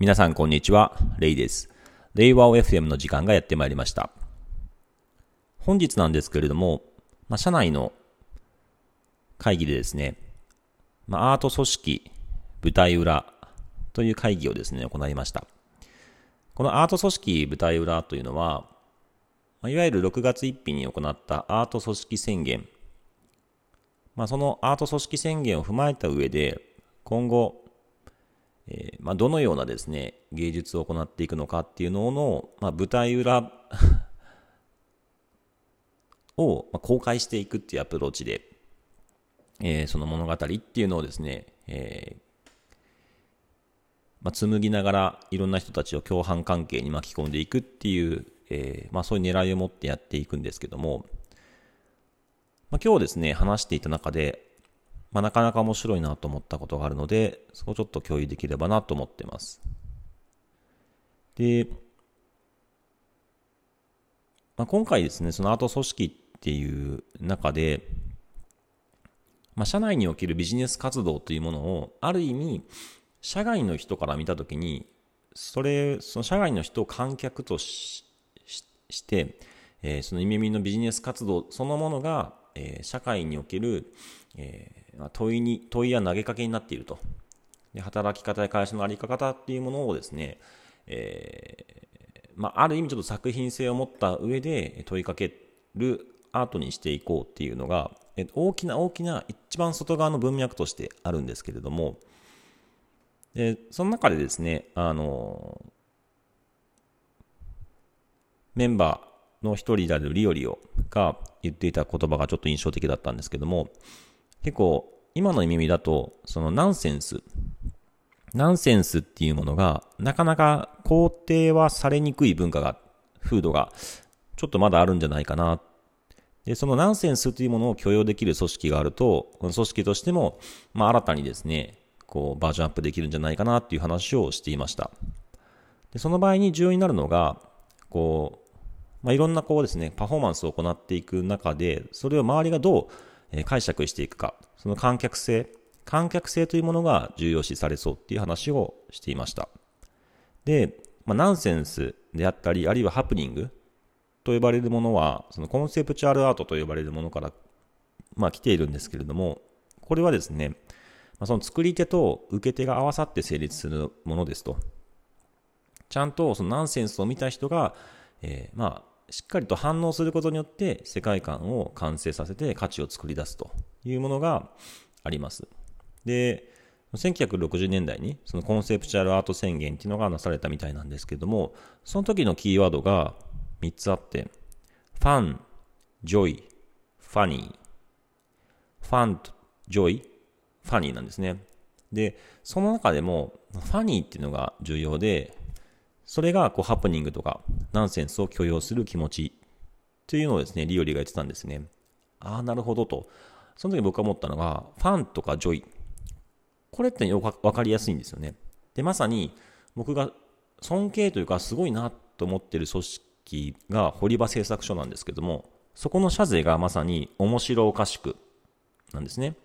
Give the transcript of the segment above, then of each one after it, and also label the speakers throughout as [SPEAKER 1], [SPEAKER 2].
[SPEAKER 1] 皆さんこんにちは、レイです。令和 FM の時間がやってまいりました。本日なんですけれども、まあ、社内の会議でですね、まあ、アート組織舞台裏という会議をですね、行いました。このアート組織舞台裏というのは、いわゆる6月1日に行ったアート組織宣言、まあ、そのアート組織宣言を踏まえた上で、今後、えー、まあ、どのようなですね、芸術を行っていくのかっていうのの、まあ、舞台裏 を公開していくっていうアプローチで、えー、その物語っていうのをですね、えー、まあ、紡ぎながらいろんな人たちを共犯関係に巻き込んでいくっていう、えー、まあ、そういう狙いを持ってやっていくんですけども、まあ、今日ですね、話していた中で、まあ、なかなか面白いなと思ったことがあるので、そこちょっと共有できればなと思ってます。で、まあ、今回ですね、そのアート組織っていう中で、まあ、社内におけるビジネス活動というものを、ある意味、社外の人から見たときに、それ、その社外の人を観客としして、えー、そのイメミのビジネス活動そのものが、えー、社会における、え問いに、問いや投げかけになっていると。で働き方や会社の在り方っていうものをですね、えー、まあ、ある意味ちょっと作品性を持った上で問いかけるアートにしていこうっていうのが、え大きな大きな一番外側の文脈としてあるんですけれども、でその中でですね、あのメンバーの一人であるリオリオが言っていた言葉がちょっと印象的だったんですけども、結構、今の意味だと、そのナンセンス、ナンセンスっていうものが、なかなか肯定はされにくい文化が、風土が、ちょっとまだあるんじゃないかな。で、そのナンセンスというものを許容できる組織があると、この組織としても、まあ新たにですね、こう、バージョンアップできるんじゃないかなっていう話をしていました。で、その場合に重要になるのが、こう、まあいろんなこうですね、パフォーマンスを行っていく中で、それを周りがどうえ解釈していくか、その観客性、観客性というものが重要視されそうっていう話をしていました。で、まあ、ナンセンスであったり、あるいはハプニングと呼ばれるものは、そのコンセプチュアルアートと呼ばれるものから、まあ、来ているんですけれども、これはですね、ま、その作り手と受け手が合わさって成立するものですと。ちゃんとそのナンセンスを見た人が、えー、まあ、しっかりと反応することによって世界観を完成させて価値を作り出すというものがあります。で、1960年代にそのコンセプチュアルアート宣言っていうのがなされたみたいなんですけども、その時のキーワードが3つあって、ファン、ジョイ、funny。fun と、 joy、funny なんですね。で、その中でも、 funny っていうのが重要で、それがこうハプニングとかナンセンスを許容する気持ちというのをですね、リオリが言ってたんですね。ああ、なるほどと。その時僕が思ったのが、 fun とか joy。これってよくわかりやすいんですよね。で、まさに僕が尊敬というかすごいなと思ってる組織が堀場製作所なんですけども、そこの社是がまさに面白おかしくなんですね。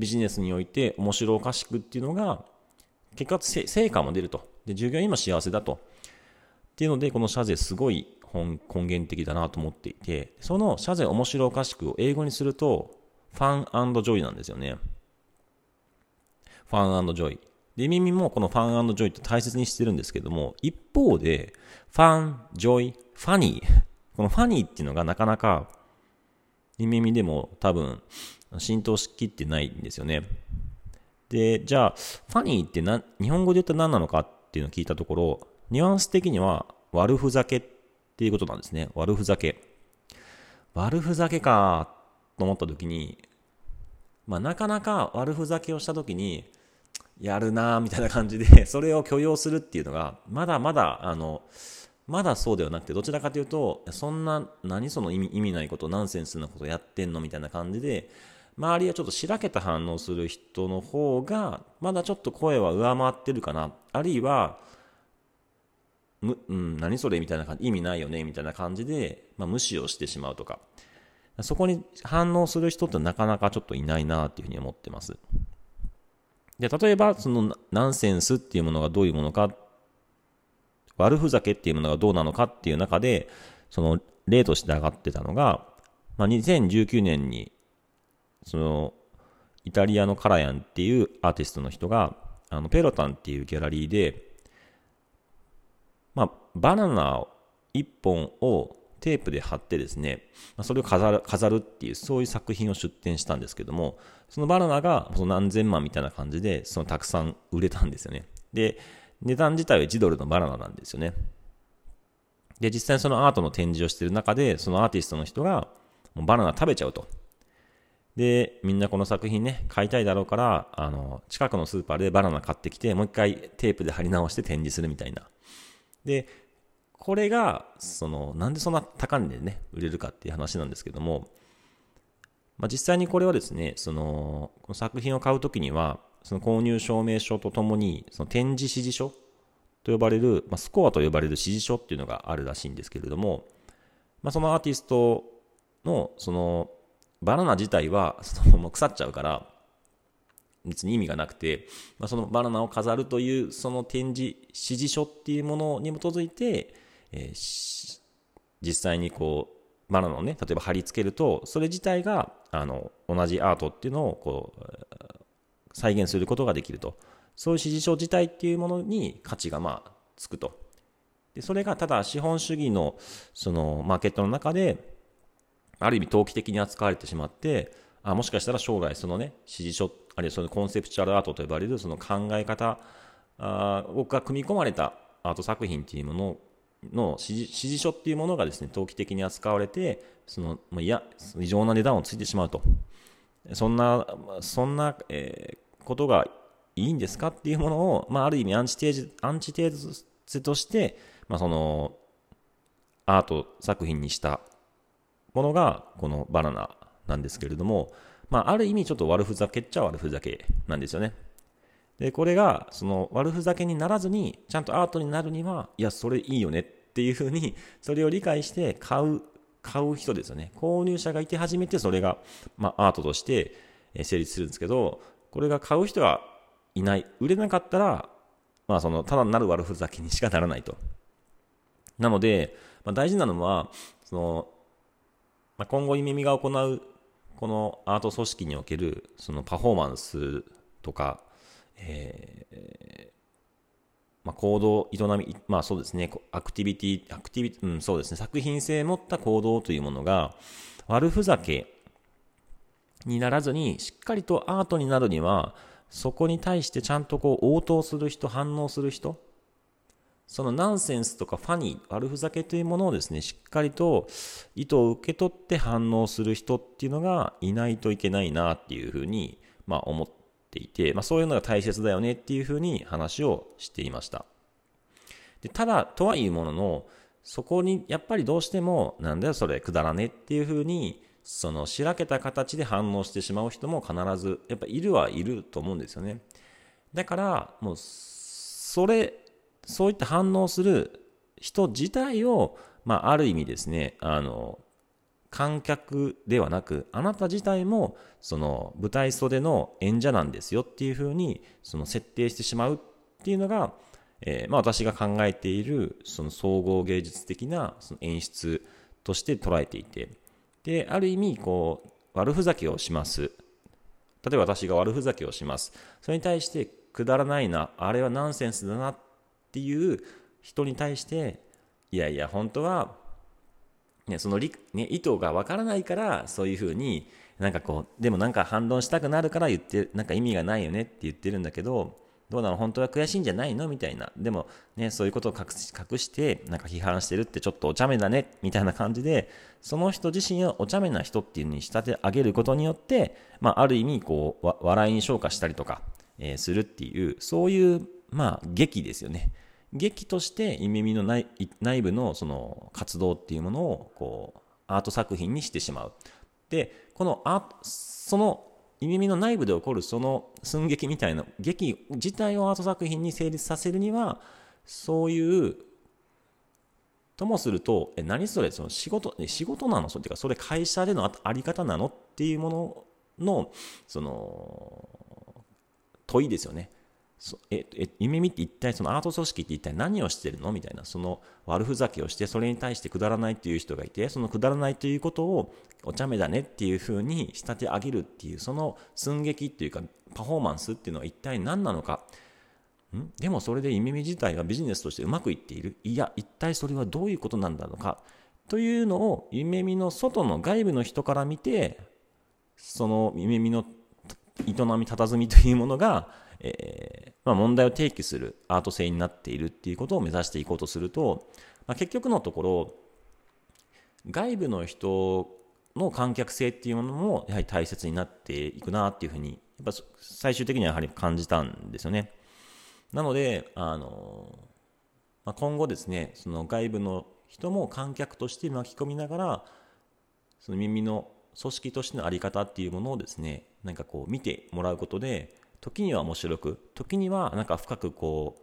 [SPEAKER 1] ビジネスにおいて面白おかしくっていうのが、結果成果も出ると。で、従業員も幸せだと。っていうので、この社是すごい根源的だなと思っていて、その社是面白おかしくを英語にすると、 fun joy なんですよね。 fun joy。で、耳もこの fun joy って大切にしてるんですけども、一方で、fun、joy、funny。この funny っていうのがなかなか、耳でも多分、浸透しきってないんですよね。で、じゃあ、 funny ってな、日本語で言ったら何なのかっていうのを聞いたところ、ニュアンス的には悪ふざけっていうことなんですね。悪ふざけ。悪ふざけかと思った時に、まあなかなか悪ふざけをした時に、やるなーみたいな感じで、それを許容するっていうのが、まだまだ、あの、まだそうではなくて、どちらかというと、そんな、何その意味意味ないこと、ナンセンスなことやってんのみたいな感じで、周りはちょっとしらけた反応する人の方が、まだちょっと声は上回ってるかな。あるいは、む、うん、何それみたいな感じ、意味ないよねみたいな感じで、まあ、無視をしてしまうとか。そこに反応する人ってなかなかちょっといないなっていうふうに思ってます。で、例えば、そのナンセンスっていうものがどういうものか悪ふざけっていうものがどうなのかっていう中で、その例として上がってたのが、まあ、2019年に、その、イタリアのカラヤンっていうアーティストの人が、あの、ペロタンっていうギャラリーで、バナナ1本をテープで貼ってですね、それを飾る飾るっていう、そういう作品を出展したんですけども、そのバナナがその何千万みたいな感じで、そのたくさん売れたんですよね。で、値段自体は1ドルのバナナなんですよね。で、実際そのアートの展示をしている中で、そのアーティストの人が、もうバナナ食べちゃうと。で、みんなこの作品ね、買いたいだろうから、あの、近くのスーパーでバナナ買ってきて、もう一回テープで貼り直して展示するみたいな。で、これが、その、なんでそんな高値でね、売れるかっていう話なんですけども、まあ、実際にこれはですね、その、この作品を買うときには、その購入証明書とともに、その展示指示書と呼ばれる、まあ、スコアと呼ばれる指示書っていうのがあるらしいんですけれども、まあ、そのアーティストの、その、バナナ自体は、そのもう腐っちゃうから、別に意味がなくて、まあ、そのバナナを飾るという、その展示指示書っていうものに基づいて、えー、実際にこう、バナナをね、例えば貼り付けると、それ自体が、あの、同じアートっていうのを、こう、再現することができると。そういう指示書自体っていうものに価値がまあつくと。でそれがただ資本主義のそのマーケットの中である意味投機的に扱われてしまってあもしかしたら将来そのね指示書あるいはそのコンセプチュアルアートと呼ばれるその考え方あ僕が組み込まれたアート作品っていうものの指示書っていうものがですね投機的に扱われてその、ま、いや異常な値段をついてしまうとそんなそんな、えー、ことがいいんですかっていうものを、まあ、ある意味アンチテージ、アンチテーゼとして、まあ、その、アート作品にしたものが、このバナナなんですけれども、まあ、ある意味ちょっと悪ふざけっちゃ悪ふざけなんですよね。で、これが、その悪ふざけにならずに、ちゃんとアートになるには、いや、それいいよねっていうふうに、それを理解して買う、買う人ですよね。購入者がいて初めてそれが、まあ、アートとして成立するんですけど、これが買う人がいない。売れなかったら、まあその、ただなる悪ふざけにしかならないと。なので、まあ、大事なのは、その、まあ、今後耳が行う、このアート組織における、そのパフォーマンスとか、えー、まあ、行動、営み、まあそうですね、アクティビティ、アクティビティ、うん、そうですね、作品性を持った行動というものが、悪ふざけにならずに、しっかりとアートになるには、そこに対してちゃんとこう応答する人、反応する人、そのナンセンスとかファニー、悪ふざけというものをですね、しっかりと意図を受け取って反応する人っていうのがいないといけないなっていうふうに、まあ思ってていて、まあそういうのが大切だよねっていうふうに話をしていました。でただ、とはいうものの、そこにやっぱりどうしても、なんだよそれくだらねっていうふうにそのしらけた形で反応してしまう人も必ずやっぱいるはいると思うんですよね。だからもうそれそういった反応する人自体を、まあ、ある意味ですねあの観客ではなくあなた自体もその舞台袖の演者なんですよっていうふうにその設定してしまうっていうのが、えー、まあ、私が考えているその総合芸術的なその演出として捉えていてで、ある意味、こう、悪ふざけをします。例えば私が悪ふざけをします。それに対して、くだらないな、あれはナンセンスだなっていう人に対して、いやいや、本当は、ね、そのり、ね、意図がわからないから、そういうふうに、なんかこう、でもなんか反論したくなるから言って、なんか意味がないよねって言ってるんだけど、どうなの？本当は悔しいんじゃないの？みたいな。でもね、そういうことを隠し隠して、なんか批判してるってちょっとお茶目だね、みたいな感じで、その人自身をお茶目な人っていう風に仕立て上げることによって、まあ、ある意味、こう、笑いに昇華したりとか、えー、するっていう、そういう、まあ、劇ですよね。劇として、耳の内内部のその活動っていうものを、こう、アート作品にしてしまう。で、このアその耳の内部で起こるその寸劇みたいな劇自体をアート作品に成立させるにはそういうともするとえ何それその仕事仕事なの？それてかそれ会社でのああり方なのっていうもののその問いですよねそええ夢見って一体そのアート組織って一体何をしてるの？みたいなその悪ふざけをしてそれに対してくだらないっていう人がいてそのくだらないということをお茶目だねっていうふうに仕立て上げるっていうその寸劇っていうかパフォーマンスっていうのは一体何なのか。ん？でもそれで夢見自体はビジネスとしてうまくいっている。いや一体それはどういうことなんだろうか。というのを夢見の外の外部の人から見てその夢見の営み佇みというものがえー、まあ、問題を提起するアート性になっているっていうことを目指していこうとすると、まあ、結局のところ外部の人の観客性っていうものもやはり大切になっていくなっていうふうにやっぱ最終的にはやはり感じたんですよね。なのであの、まあ、今後ですねその外部の人も観客として巻き込みながらその耳の組織としての在り方っていうものをですねなんかこう見てもらうことで時には面白く時にはなんか深くこ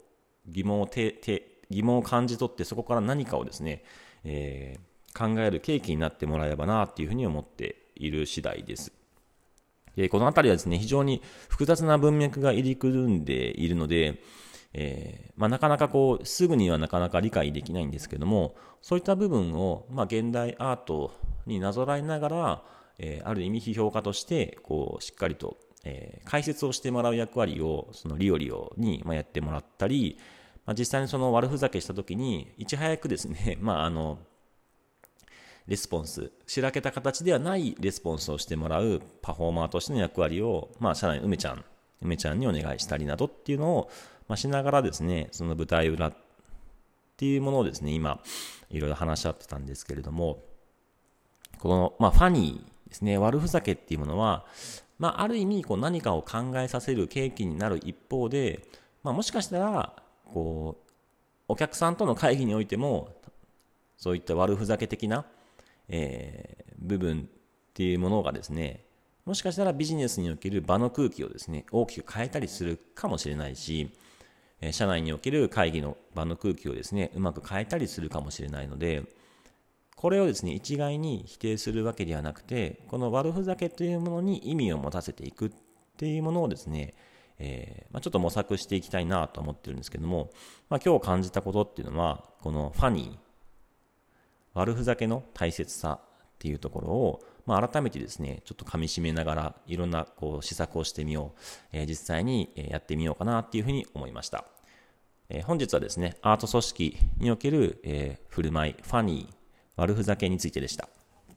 [SPEAKER 1] う疑問をて疑問を感じ取ってそこから何かをですね、えー、考える契機になってもらえればなっていうふうに思っている次第です。でこの辺りはですね非常に複雑な文脈が入り組んでいるので、えー、まあ、なかなかこうすぐにはなかなか理解できないんですけどもそういった部分を、まあ、現代アートになぞらえながら、えー、ある意味批評家としてこうしっかりとえー、解説をしてもらう役割をそのリオリオに、ま、やってもらったり、まあ、実際にその悪ふざけした時にいち早くですね、まあ、あのレスポンスしらけた形ではないレスポンスをしてもらうパフォーマーとしての役割を、まあ、社内の梅ちゃん梅ちゃんにお願いしたりなどっていうのを、まあ、しながらですねその舞台裏っていうものをですね今いろいろ話し合ってたんですけれどもこの、まあ、ファニーですね悪ふざけっていうものはまあ、ある意味こう何かを考えさせる契機になる一方で、まあ、もしかしたらこうお客さんとの会議においてもそういった悪ふざけ的な、えー、部分っていうものがですねもしかしたらビジネスにおける場の空気をですね大きく変えたりするかもしれないし、え社内における会議の場の空気をですねうまく変えたりするかもしれないので、これをですね、一概に否定するわけではなくて、この悪ふざけというものに意味を持たせていくっていうものをですね、えー、まあ、ちょっと模索していきたいなと思ってるんですけども、まあ、今日感じたことっていうのは、このファニー、悪ふざけの大切さっていうところを、まあ、改めてですね、ちょっと噛み締めながら、いろんなこう施策をしてみよう、えー、実際にやってみようかなっていうふうに思いました。えー、本日はですね、アート組織における、え、振る舞い、ファニー、悪ふざけについてでした。